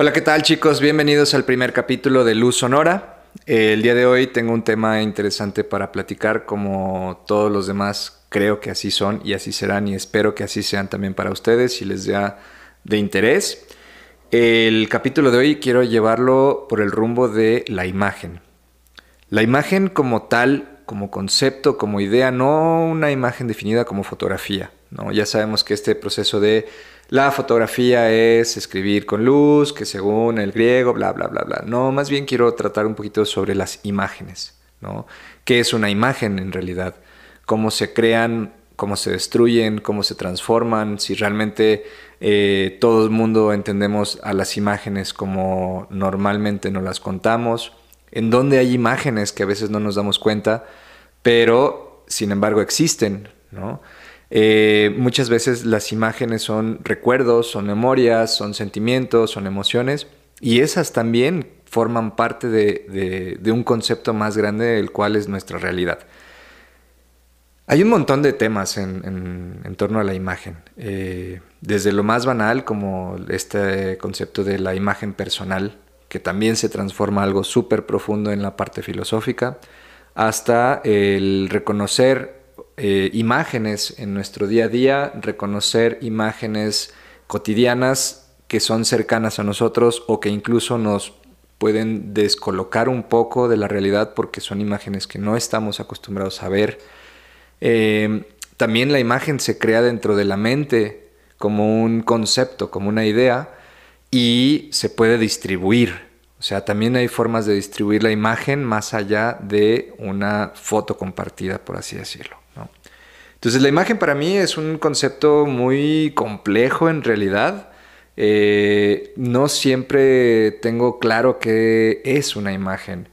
Hola, ¿qué tal chicos? Bienvenidos al primer capítulo de Luz Sonora. El día de hoy tengo un tema interesante para platicar, como todos los demás creo que así son y así serán y espero que así sean también para ustedes y les sea de interés. El capítulo de hoy quiero llevarlo por el rumbo de la imagen. La imagen como tal, como concepto, como idea, no una imagen definida como fotografía. ¿no? Ya sabemos que este proceso de la fotografía es escribir con luz, que según el griego, bla, bla, bla, bla. No, más bien quiero tratar un poquito sobre las imágenes, ¿no? ¿Qué es una imagen en realidad? ¿Cómo se crean? ¿Cómo se destruyen? ¿Cómo se transforman? Si realmente eh, todo el mundo entendemos a las imágenes como normalmente nos las contamos. En dónde hay imágenes que a veces no nos damos cuenta, pero sin embargo existen, ¿no? Eh, muchas veces las imágenes son recuerdos, son memorias, son sentimientos, son emociones y esas también forman parte de, un concepto más grande del cual es nuestra realidad. Hay un montón de temas en, torno a la imagen, eh, desde lo más banal como este concepto de la imagen personal, que también se transforma algo súper profundo en la parte filosófica, hasta el reconocer eh, imágenes en nuestro día a día, reconocer imágenes cotidianas que son cercanas a nosotros o que incluso nos pueden descolocar un poco de la realidad porque son imágenes que no estamos acostumbrados a ver. Eh, también la imagen se crea dentro de la mente como un concepto, como una idea, y se puede distribuir. O sea, también hay formas de distribuir la imagen más allá de una foto compartida, por así decirlo. Entonces la imagen para mí es un concepto muy complejo en realidad. Eh, no siempre tengo claro qué es una imagen.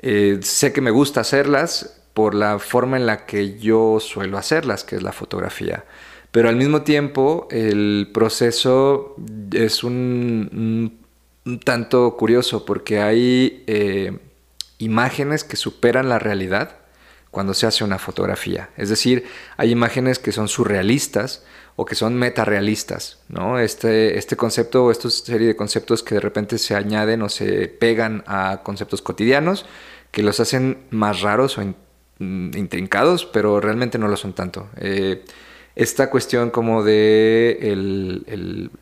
Eh, sé que me gusta hacerlas por la forma en la que yo suelo hacerlas, que es la fotografía. Pero al mismo tiempo el proceso es un, tanto curioso porque hay eh, imágenes que superan la realidad cuando se hace una fotografía. Es decir, hay imágenes que son surrealistas o que son metarealistas, ¿no? Este, este concepto o esta serie de conceptos que de repente se añaden o se pegan a conceptos cotidianos que los hacen más raros o intrincados, pero realmente no lo son tanto. Eh, esta cuestión como de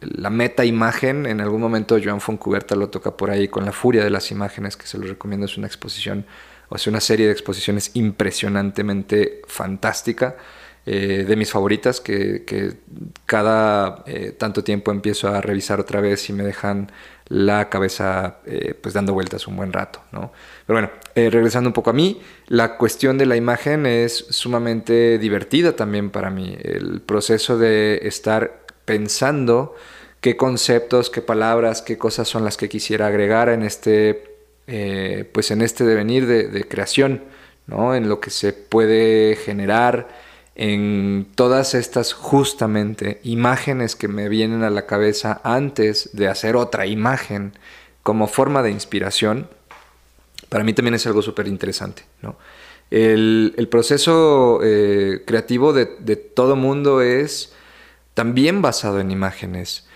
la meta imagen, en algún momento Joan Foncuberta lo toca por ahí con la furia de las imágenes, que se lo recomiendo, es una exposición o sea, una serie de exposiciones impresionantemente fantástica, eh, de mis favoritas, que, cada eh, tanto tiempo empiezo a revisar otra vez y me dejan la cabeza eh, pues dando vueltas un buen rato, ¿no? Pero bueno, regresando un poco a mí, la cuestión de la imagen es sumamente divertida también para mí. El proceso de estar pensando qué conceptos, qué palabras, qué cosas son las que quisiera agregar en este eh, pues en este devenir de, creación, ¿no? en lo que se puede generar, en todas estas justamente imágenes que me vienen a la cabeza antes de hacer otra imagen como forma de inspiración, para mí también es algo súper interesante. El, proceso eh, creativo de todo mundo es también basado en imágenes.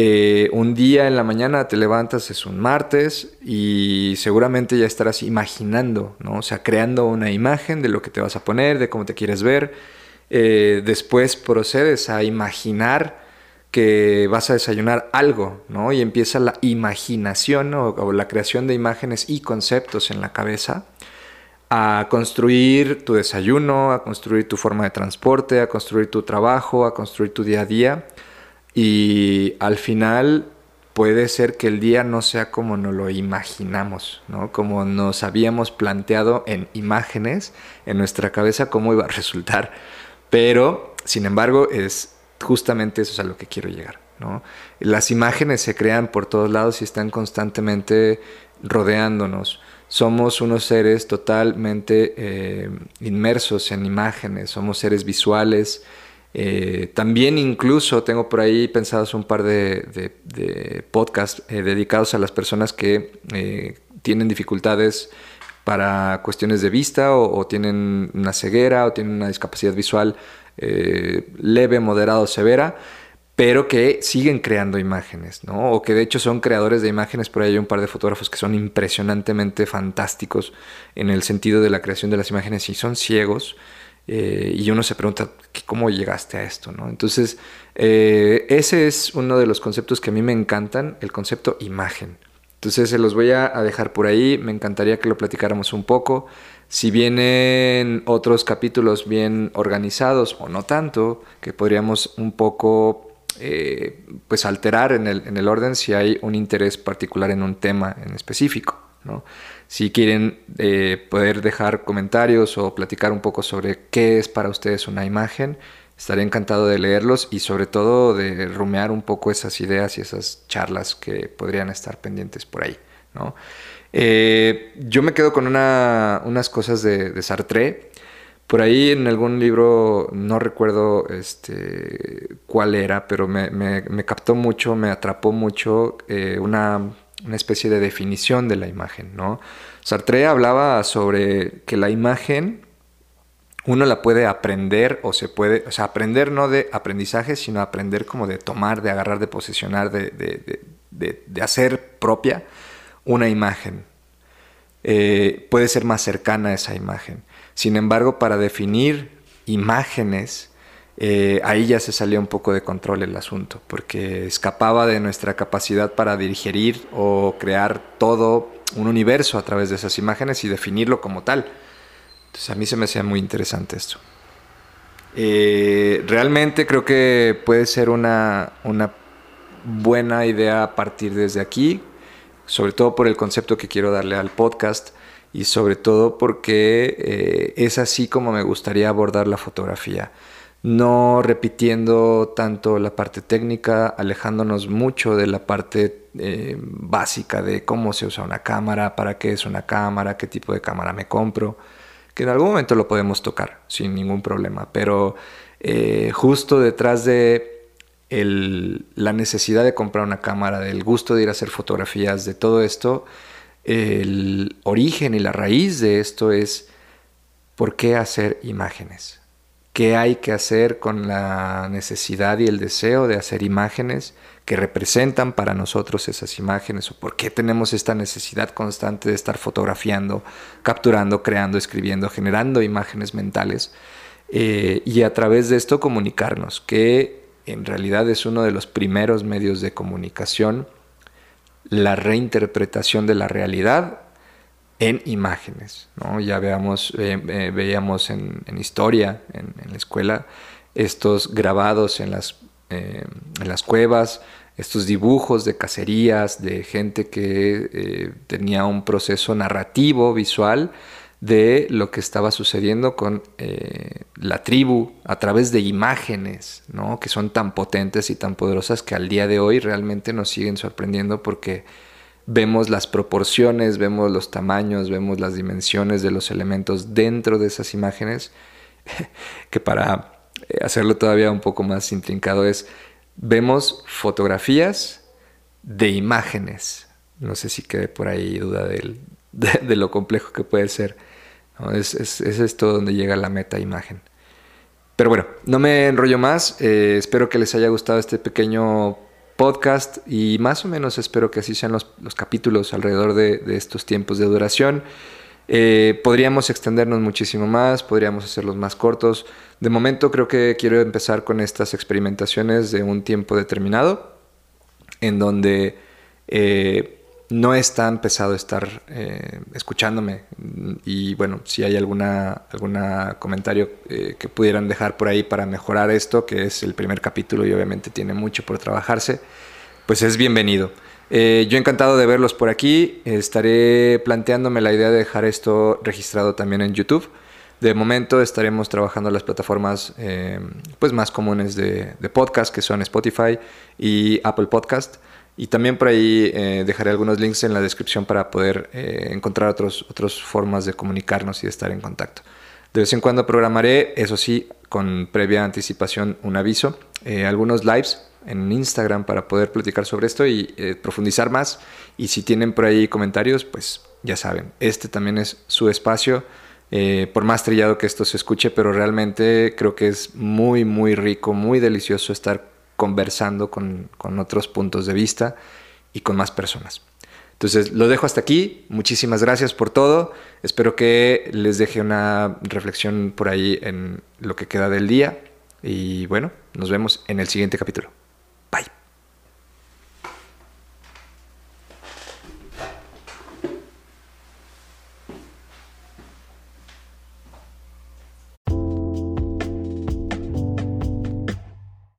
Eh, un día en la mañana te levantas, es un martes, y seguramente ya estarás imaginando, ¿no? O sea, creando una imagen de lo que te vas a poner, de cómo te quieres ver. Eh, después procedes a imaginar que vas a desayunar algo, ¿no? Y empieza la imaginación o, la creación de imágenes y conceptos en la cabeza a construir tu desayuno, a construir tu forma de transporte, a construir tu trabajo, a construir tu día a día y al final puede ser que el día no sea como nos lo imaginamos, ¿no? Como nos habíamos planteado en imágenes en nuestra cabeza cómo iba a resultar. Pero, sin embargo, es justamente eso es a lo que quiero llegar, ¿no? Las imágenes se crean por todos lados y están constantemente rodeándonos. Somos unos seres totalmente eh, inmersos en imágenes, somos seres visuales, eh, también incluso tengo por ahí pensados un par de, podcasts eh, dedicados a las personas que eh, tienen dificultades para cuestiones de vista o, tienen una ceguera o tienen una discapacidad visual leve, moderada o severa. pero que siguen creando imágenes, ¿no? O que de hecho son creadores de imágenes, por ahí hay un par de fotógrafos que son impresionantemente fantásticos en el sentido de la creación de las imágenes y son ciegos. Eh, y uno se pregunta, ¿cómo llegaste a esto? ¿no? Entonces, eh, ese es uno de los conceptos que a mí me encantan, el concepto imagen. Entonces, se los voy a dejar por ahí, me encantaría que lo platicáramos un poco. Si vienen otros capítulos bien organizados o no tanto, que podríamos un poco eh, pues alterar en el, en el, orden si hay un interés particular en un tema en específico. Si quieren eh, poder dejar comentarios o platicar un poco sobre qué es para ustedes una imagen, estaré encantado de leerlos y sobre todo de rumear un poco esas ideas y esas charlas que podrían estar pendientes por ahí. Eh, yo me quedo con una, unas cosas de, de Sartre por ahí en algún libro, no recuerdo este, cuál era, pero me, captó mucho, me atrapó mucho eh, una, especie de definición de la imagen. ¿no? Sartre hablaba sobre que la imagen uno la puede aprender o se puede, o sea, aprender no de aprendizaje, sino aprender como de tomar, de agarrar, de posesionar, de, hacer propia una imagen. Eh, puede ser más cercana a esa imagen. Sin embargo, para definir imágenes, eh, ahí ya se salía un poco de control el asunto, porque escapaba de nuestra capacidad para digerir o crear todo un universo a través de esas imágenes y definirlo como tal. Entonces a mí se me hacía muy interesante esto. Eh, realmente creo que puede ser una, buena idea partir desde aquí, sobre todo por el concepto que quiero darle al podcast y sobre todo porque eh, es así como me gustaría abordar la fotografía. No repitiendo tanto la parte técnica, alejándonos mucho de la parte eh, básica de cómo se usa una cámara, para qué es una cámara, qué tipo de cámara me compro, que en algún momento lo podemos tocar sin ningún problema, pero eh, justo detrás de la necesidad de comprar una cámara, del gusto de ir a hacer fotografías, de todo esto, el origen y la raíz de esto es por qué hacer imágenes. ¿Qué hay que hacer con la necesidad y el deseo de hacer imágenes que representan para nosotros esas imágenes? ¿O por qué tenemos esta necesidad constante de estar fotografiando, capturando, creando, escribiendo, generando imágenes mentales? Eh, y a través de esto comunicarnos, que en realidad es uno de los primeros medios de comunicación la reinterpretación de la realidad en imágenes. ¿no? Ya veamos, eh, eh, veíamos en, historia, en, la escuela, estos grabados en las, eh, en las cuevas, estos dibujos de cacerías, de gente que tenía un proceso narrativo, visual, de lo que estaba sucediendo con eh, la tribu a través de imágenes, ¿no? que son tan potentes y tan poderosas que al día de hoy realmente nos siguen sorprendiendo porque vemos las proporciones, vemos los tamaños, vemos las dimensiones de los elementos dentro de esas imágenes, que para eh, hacerlo todavía un poco más intrincado es, vemos fotografías de imágenes. No sé si quede por ahí duda de lo complejo que puede ser es, esto donde llega la meta imagen. Pero bueno, no me enrollo más. Eh, espero que les haya gustado este pequeño podcast y más o menos espero que así sean los, capítulos alrededor de, estos tiempos de duración. Eh, podríamos extendernos muchísimo más, podríamos hacerlos más cortos. De momento creo que quiero empezar con estas experimentaciones de un tiempo determinado, en donde eh, no es tan pesado estar eh, escuchándome. Y bueno, si hay alguna, alguna comentario eh, que pudieran dejar por ahí para mejorar esto, que es el primer capítulo y obviamente tiene mucho por trabajarse, pues es bienvenido. Eh, yo encantado de verlos por aquí. Estaré planteándome la idea de dejar esto registrado también en YouTube. De momento estaremos trabajando las plataformas pues más comunes de, de podcast, que son Spotify y Apple Podcast. Y también por ahí eh, dejaré algunos links en la descripción para poder eh, encontrar otros, otras formas de comunicarnos y de estar en contacto. De vez en cuando programaré, eso sí, con previa anticipación, un aviso, eh, algunos lives en Instagram para poder platicar sobre esto y profundizar más. Y si tienen por ahí comentarios, pues ya saben, este también es su espacio. por más trillado que esto se escuche, pero realmente creo que es muy, muy rico, muy delicioso estar conversando con, con otros puntos de vista y con más personas. Entonces, lo dejo hasta aquí. Muchísimas gracias por todo. Espero que les deje una reflexión por ahí en lo que queda del día. Y bueno, nos vemos en el siguiente capítulo.